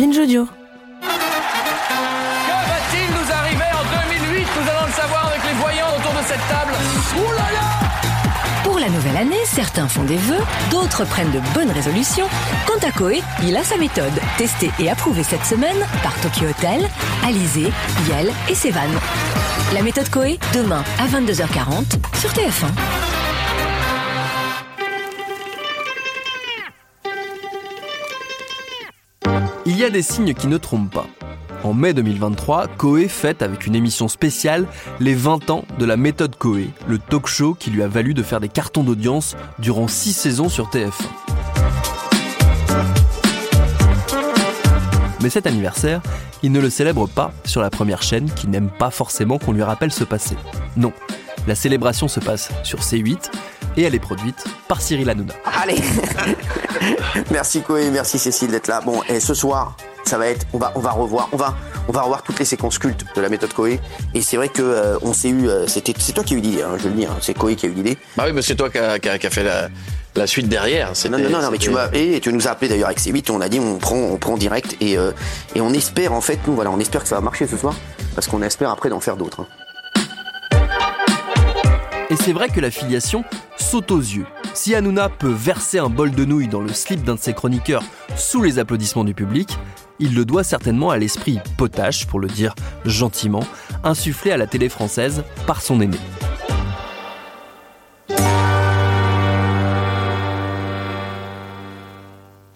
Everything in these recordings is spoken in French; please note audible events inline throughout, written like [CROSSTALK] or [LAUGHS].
Binge Audio. Que va-t-il nous arriver en 2008 Nous allons le savoir avec les voyants autour de cette table. Ouh là là Pour la nouvelle année, certains font des vœux, d'autres prennent de bonnes résolutions. Quant à Koé, il a sa méthode, testée et approuvée cette semaine par Tokyo Hotel, Alizé, Yel et Sevan. La méthode Koé, demain à 22h40 sur TF1. Il y a des signes qui ne trompent pas. En mai 2023, Koé fête avec une émission spéciale les 20 ans de la méthode Koé, le talk show qui lui a valu de faire des cartons d'audience durant 6 saisons sur TF1. Mais cet anniversaire, il ne le célèbre pas sur la première chaîne qui n'aime pas forcément qu'on lui rappelle ce passé. Non, la célébration se passe sur C8 et elle est produite par Cyril Hanouna. Allez [LAUGHS] Merci Koé, merci Cécile d'être là. Bon, et ce soir, ça va être, on va, on va revoir, on va, on va revoir toutes les séquences cultes de la méthode Koé. Et c'est vrai que euh, on s'est eu, euh, c'était, c'est toi qui as eu l'idée, hein, je le dis, hein, c'est Koé qui a eu l'idée. Bah oui, mais c'est toi qui a, qui a- qui a fait la, la suite derrière. Non, non, non, non, mais tu m'as et tu nous as appelé d'ailleurs avec C8 on a dit on prend, on prend direct et, euh, et on espère en fait, nous voilà, on espère que ça va marcher ce soir parce qu'on espère après d'en faire d'autres. hein. Et c'est vrai que la filiation saute aux yeux. Si Hanouna peut verser un bol de nouilles dans le slip d'un de ses chroniqueurs sous les applaudissements du public, il le doit certainement à l'esprit potache, pour le dire gentiment, insufflé à la télé française par son aîné.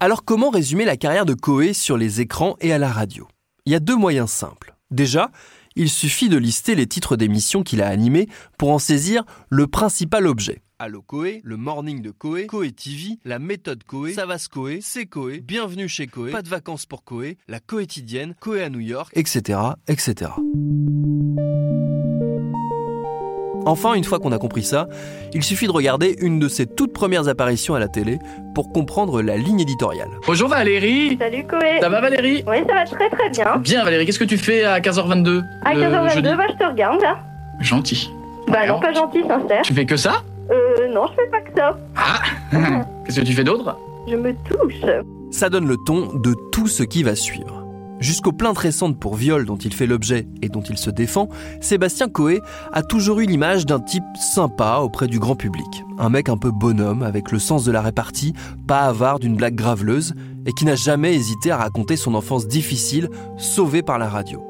Alors comment résumer la carrière de Coé sur les écrans et à la radio? Il y a deux moyens simples. Déjà, il suffit de lister les titres d'émissions qu'il a animés pour en saisir le principal objet. Allo Coé, le morning de Coé, Coé TV, la méthode Coé, ça va se Coé, c'est Coé, bienvenue chez Coé, pas de vacances pour Coé, la quotidienne, Coé à New York, etc., etc. Enfin, une fois qu'on a compris ça, il suffit de regarder une de ses toutes premières apparitions à la télé pour comprendre la ligne éditoriale. Bonjour Valérie Salut Koé Ça va Valérie? Oui, ça va très très bien. Bien Valérie, qu'est-ce que tu fais à 15h22 À le 15h22, jeudi? bah, je te regarde là. Gentil. Bah Ouais, non, pas gentil, sincère. Tu fais que ça? Euh, non, je fais pas que ça. Ah [LAUGHS] Qu'est-ce que tu fais d'autre? Je me touche. Ça donne le ton de tout ce qui va suivre. Jusqu'aux plaintes récentes pour viol dont il fait l'objet et dont il se défend, Sébastien Coé a toujours eu l'image d'un type sympa auprès du grand public. Un mec un peu bonhomme, avec le sens de la répartie, pas avare d'une blague graveleuse, et qui n'a jamais hésité à raconter son enfance difficile, sauvée par la radio.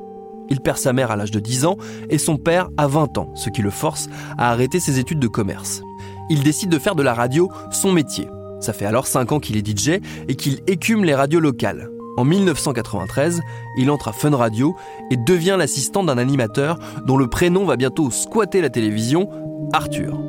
Il perd sa mère à l'âge de 10 ans et son père à 20 ans, ce qui le force à arrêter ses études de commerce. Il décide de faire de la radio son métier. Ça fait alors 5 ans qu'il est DJ et qu'il écume les radios locales. En 1993, il entre à Fun Radio et devient l'assistant d'un animateur dont le prénom va bientôt squatter la télévision, Arthur.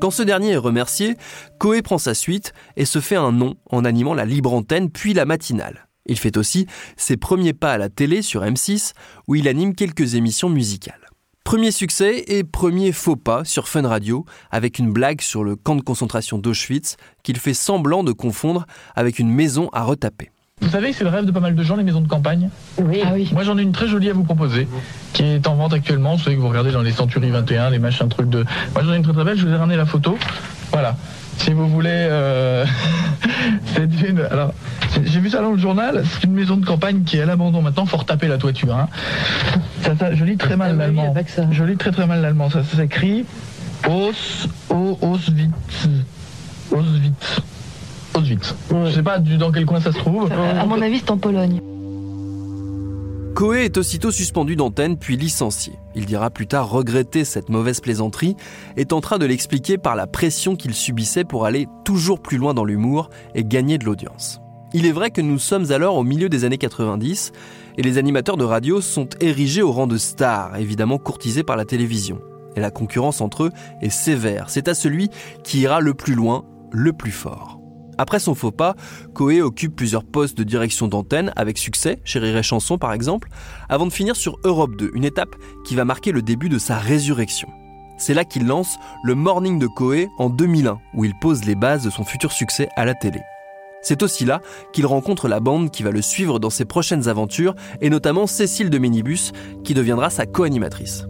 Quand ce dernier est remercié, Coé prend sa suite et se fait un nom en animant la libre antenne puis la matinale. Il fait aussi ses premiers pas à la télé sur M6 où il anime quelques émissions musicales. Premier succès et premier faux pas sur Fun Radio avec une blague sur le camp de concentration d'Auschwitz qu'il fait semblant de confondre avec une maison à retaper. Vous savez, c'est le rêve de pas mal de gens, les maisons de campagne. Oui. Ah oui. Moi, j'en ai une très jolie à vous proposer, qui est en vente actuellement. Vous savez que vous regardez dans les Centuries 21, les machins trucs de. Moi, j'en ai une très très belle. Je vous ai ramené la photo. Voilà. Si vous voulez, euh, [LAUGHS] c'est une. Alors, j'ai vu ça dans le journal. C'est une maison de campagne qui est à l'abandon maintenant. Faut retaper la toiture. Hein. Ça, ça, je lis très mal l'allemand. Je lis très très mal l'allemand. Ça, ça s'écrit Aus, O, Auschwitz, Auschwitz, Auschwitz. Je sais pas du- dans quel coin ça se trouve. À mon avis, c'est en Pologne. Coé est aussitôt suspendu d'antenne puis licencié. Il dira plus tard regretter cette mauvaise plaisanterie et tentera de l'expliquer par la pression qu'il subissait pour aller toujours plus loin dans l'humour et gagner de l'audience. Il est vrai que nous sommes alors au milieu des années 90 et les animateurs de radio sont érigés au rang de stars, évidemment courtisés par la télévision. Et la concurrence entre eux est sévère. C'est à celui qui ira le plus loin, le plus fort. Après son faux pas, Coé occupe plusieurs postes de direction d'antenne avec succès, chez Rire Chanson par exemple, avant de finir sur Europe 2, une étape qui va marquer le début de sa résurrection. C'est là qu'il lance le Morning de Coé en 2001, où il pose les bases de son futur succès à la télé. C'est aussi là qu'il rencontre la bande qui va le suivre dans ses prochaines aventures, et notamment Cécile de Minibus, qui deviendra sa co-animatrice.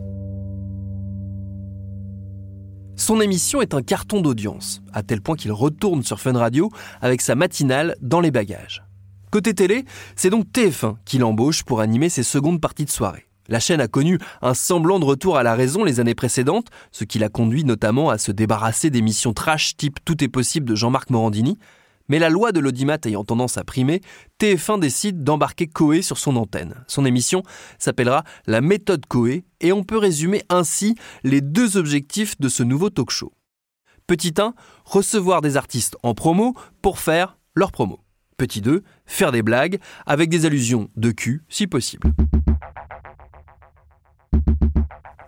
Son émission est un carton d'audience, à tel point qu'il retourne sur Fun Radio avec sa matinale dans les bagages. Côté télé, c'est donc TF1 qui l'embauche pour animer ses secondes parties de soirée. La chaîne a connu un semblant de retour à la raison les années précédentes, ce qui l'a conduit notamment à se débarrasser d'émissions trash type Tout est possible de Jean-Marc Morandini, mais la loi de l'audimat ayant tendance à primer, TF1 décide d'embarquer Coé sur son antenne. Son émission s'appellera La méthode Coé et on peut résumer ainsi les deux objectifs de ce nouveau talk show. Petit 1, recevoir des artistes en promo pour faire leur promo. Petit 2, faire des blagues avec des allusions de cul si possible.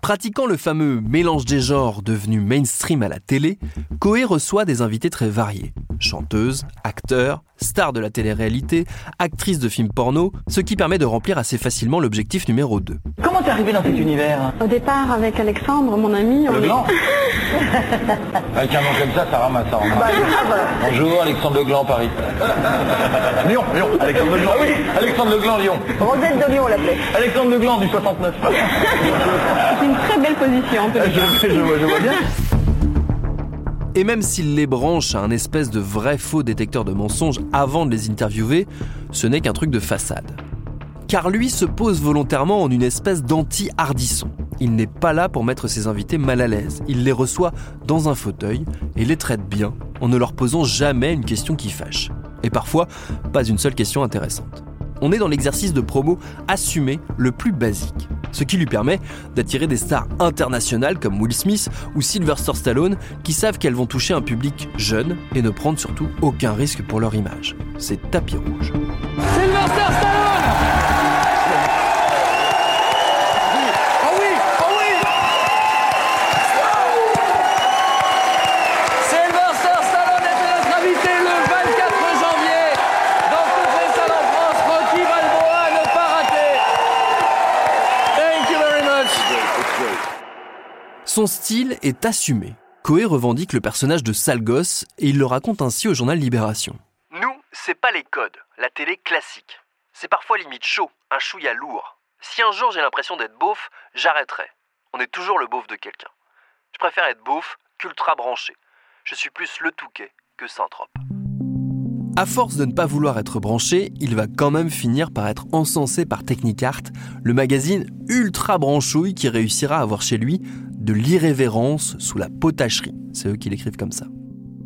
Pratiquant le fameux mélange des genres devenu mainstream à la télé, Coé reçoit des invités très variés. Chanteuses, acteurs, stars de la télé-réalité, actrices de films porno, ce qui permet de remplir assez facilement l'objectif numéro 2. Comment t'es arrivé dans cet univers? Au départ, avec Alexandre, mon ami, on Le est- gland [LAUGHS] Avec un nom comme ça, ça ramasse ça. Bonjour, Alexandre Legland, Paris. Lyon, Lyon, Alexandre Legland, oui, Alexandre Legland, Lyon. Rosette de Lyon, on l'appelait. Alexandre Legland du 69. C'est une très belle position, en cas. je, je vois, je vois bien. Et même s'il les branche à un espèce de vrai faux détecteur de mensonges avant de les interviewer, ce n'est qu'un truc de façade. Car lui se pose volontairement en une espèce d'anti-hardisson. Il n'est pas là pour mettre ses invités mal à l'aise. Il les reçoit dans un fauteuil et les traite bien en ne leur posant jamais une question qui fâche. Et parfois, pas une seule question intéressante. On est dans l'exercice de promo assumé le plus basique, ce qui lui permet d'attirer des stars internationales comme Will Smith ou Sylvester Stallone qui savent qu'elles vont toucher un public jeune et ne prendre surtout aucun risque pour leur image. C'est tapis rouge. Son style est assumé. Coé revendique le personnage de sale gosse et il le raconte ainsi au journal Libération. Nous, c'est pas les codes, la télé classique. C'est parfois limite chaud, un chouïa lourd. Si un jour j'ai l'impression d'être beauf, j'arrêterai. On est toujours le beauf de quelqu'un. Je préfère être beauf qu'ultra branché. Je suis plus le touquet que Saint-Trope. À force de ne pas vouloir être branché, il va quand même finir par être encensé par Technicart, le magazine ultra branchouille qui réussira à avoir chez lui de l'irrévérence sous la potacherie. C'est eux qui l'écrivent comme ça.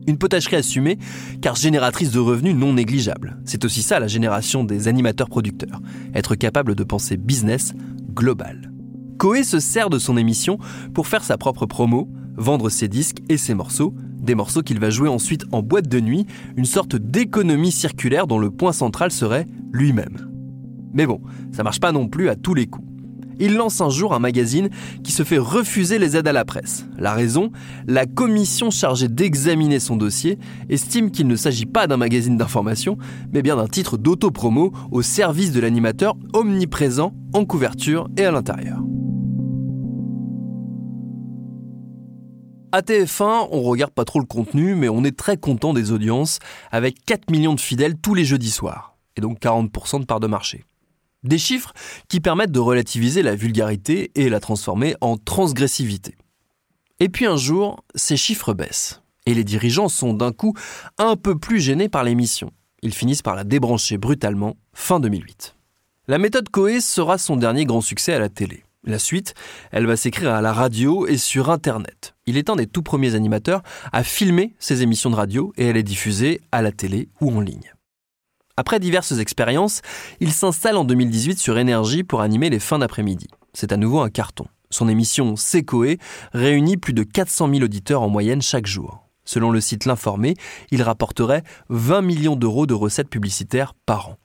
Une potacherie assumée, car génératrice de revenus non négligeables. C'est aussi ça la génération des animateurs-producteurs, être capable de penser business global. Coé se sert de son émission pour faire sa propre promo, vendre ses disques et ses morceaux, des morceaux qu'il va jouer ensuite en boîte de nuit, une sorte d'économie circulaire dont le point central serait lui-même. Mais bon, ça marche pas non plus à tous les coups. Il lance un jour un magazine qui se fait refuser les aides à la presse. La raison La commission chargée d'examiner son dossier estime qu'il ne s'agit pas d'un magazine d'information, mais bien d'un titre d'autopromo au service de l'animateur omniprésent en couverture et à l'intérieur. À TF1, on regarde pas trop le contenu, mais on est très content des audiences, avec 4 millions de fidèles tous les jeudis soirs, et donc 40% de part de marché. Des chiffres qui permettent de relativiser la vulgarité et la transformer en transgressivité. Et puis un jour, ces chiffres baissent, et les dirigeants sont d'un coup un peu plus gênés par l'émission. Ils finissent par la débrancher brutalement fin 2008. La méthode Coé sera son dernier grand succès à la télé. La suite, elle va s'écrire à la radio et sur Internet. Il est un des tout premiers animateurs à filmer ses émissions de radio et elle est diffusée à la télé ou en ligne. Après diverses expériences, il s'installe en 2018 sur Énergie pour animer les fins d'après-midi. C'est à nouveau un carton. Son émission C'est Coé réunit plus de 400 000 auditeurs en moyenne chaque jour. Selon le site L'Informé, il rapporterait 20 millions d'euros de recettes publicitaires par an.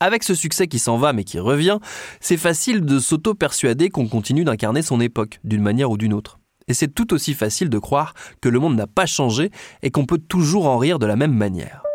Avec ce succès qui s'en va mais qui revient, c'est facile de s'auto-persuader qu'on continue d'incarner son époque, d'une manière ou d'une autre. Et c'est tout aussi facile de croire que le monde n'a pas changé et qu'on peut toujours en rire de la même manière.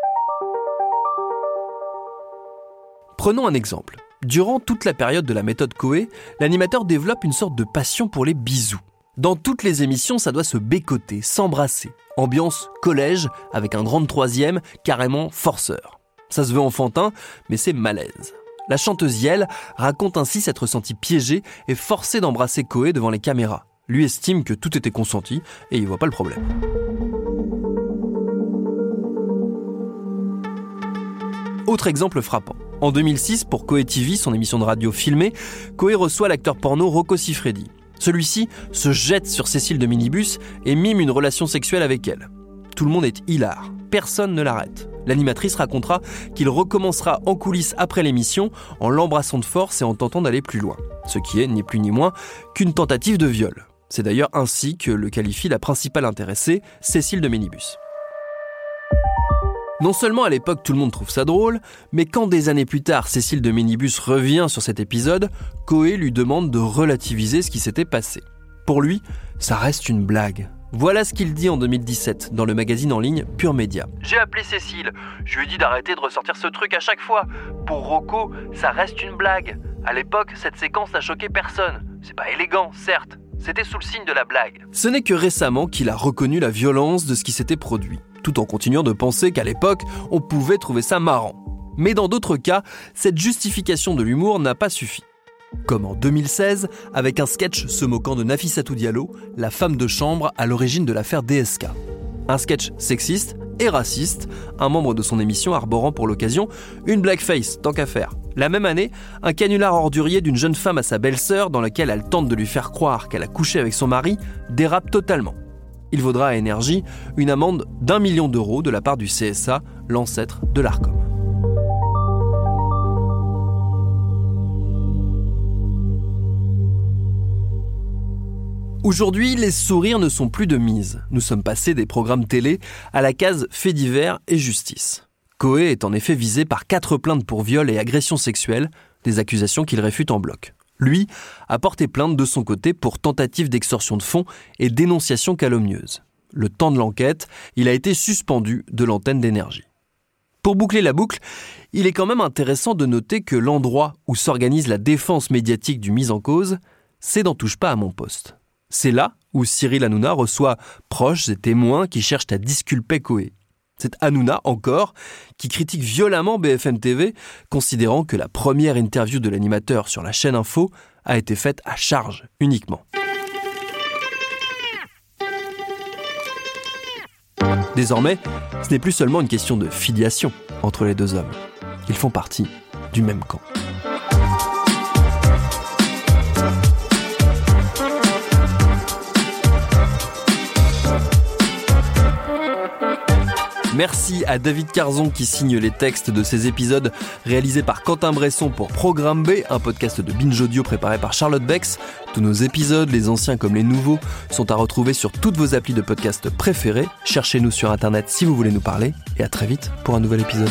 Prenons un exemple. Durant toute la période de la méthode Coé, l'animateur développe une sorte de passion pour les bisous. Dans toutes les émissions, ça doit se bécoter, s'embrasser. Ambiance collège avec un grand troisième carrément forceur. Ça se veut enfantin, mais c'est malaise. La chanteuse Yel raconte ainsi s'être sentie piégée et forcée d'embrasser Coé devant les caméras. Lui estime que tout était consenti et il voit pas le problème. Autre exemple frappant. En 2006, pour Coé TV, son émission de radio filmée, Coé reçoit l'acteur porno Rocco Siffredi. Celui-ci se jette sur Cécile de Minibus et mime une relation sexuelle avec elle. Tout le monde est hilar, personne ne l'arrête. L'animatrice racontera qu'il recommencera en coulisses après l'émission en l'embrassant de force et en tentant d'aller plus loin. Ce qui est ni plus ni moins qu'une tentative de viol. C'est d'ailleurs ainsi que le qualifie la principale intéressée, Cécile de Minibus. Non seulement à l'époque tout le monde trouve ça drôle, mais quand des années plus tard Cécile de Minibus revient sur cet épisode, Coé lui demande de relativiser ce qui s'était passé. Pour lui, ça reste une blague. Voilà ce qu'il dit en 2017 dans le magazine en ligne Pure Média. J'ai appelé Cécile, je lui ai dit d'arrêter de ressortir ce truc à chaque fois. Pour Rocco, ça reste une blague. À l'époque, cette séquence n'a choqué personne. C'est pas élégant, certes. C'était sous le signe de la blague. Ce n'est que récemment qu'il a reconnu la violence de ce qui s'était produit tout en continuant de penser qu'à l'époque, on pouvait trouver ça marrant. Mais dans d'autres cas, cette justification de l'humour n'a pas suffi. Comme en 2016, avec un sketch se moquant de Nafissatou Diallo, la femme de chambre à l'origine de l'affaire DSK. Un sketch sexiste et raciste, un membre de son émission arborant pour l'occasion une blackface, tant qu'à faire. La même année, un canular ordurier d'une jeune femme à sa belle-sœur dans lequel elle tente de lui faire croire qu'elle a couché avec son mari dérape totalement il vaudra à Énergie une amende d'un million d'euros de la part du CSA, l'ancêtre de l'ARCOM. Aujourd'hui, les sourires ne sont plus de mise. Nous sommes passés des programmes télé à la case faits divers et justice. Coé est en effet visé par quatre plaintes pour viol et agression sexuelle, des accusations qu'il réfute en bloc lui, a porté plainte de son côté pour tentative d'extorsion de fonds et dénonciation calomnieuse. Le temps de l'enquête, il a été suspendu de l'antenne d'énergie. Pour boucler la boucle, il est quand même intéressant de noter que l'endroit où s'organise la défense médiatique du mis en cause, c'est d'en touche pas à mon poste. C'est là où Cyril Hanouna reçoit proches et témoins qui cherchent à disculper Coé. C'est Hanouna, encore, qui critique violemment BFM TV, considérant que la première interview de l'animateur sur la chaîne Info a été faite à charge uniquement. Désormais, ce n'est plus seulement une question de filiation entre les deux hommes. Ils font partie du même camp. Merci à David Carzon qui signe les textes de ces épisodes réalisés par Quentin Bresson pour Programme B, un podcast de Binge Audio préparé par Charlotte Bex. Tous nos épisodes, les anciens comme les nouveaux, sont à retrouver sur toutes vos applis de podcast préférés. Cherchez-nous sur internet si vous voulez nous parler et à très vite pour un nouvel épisode.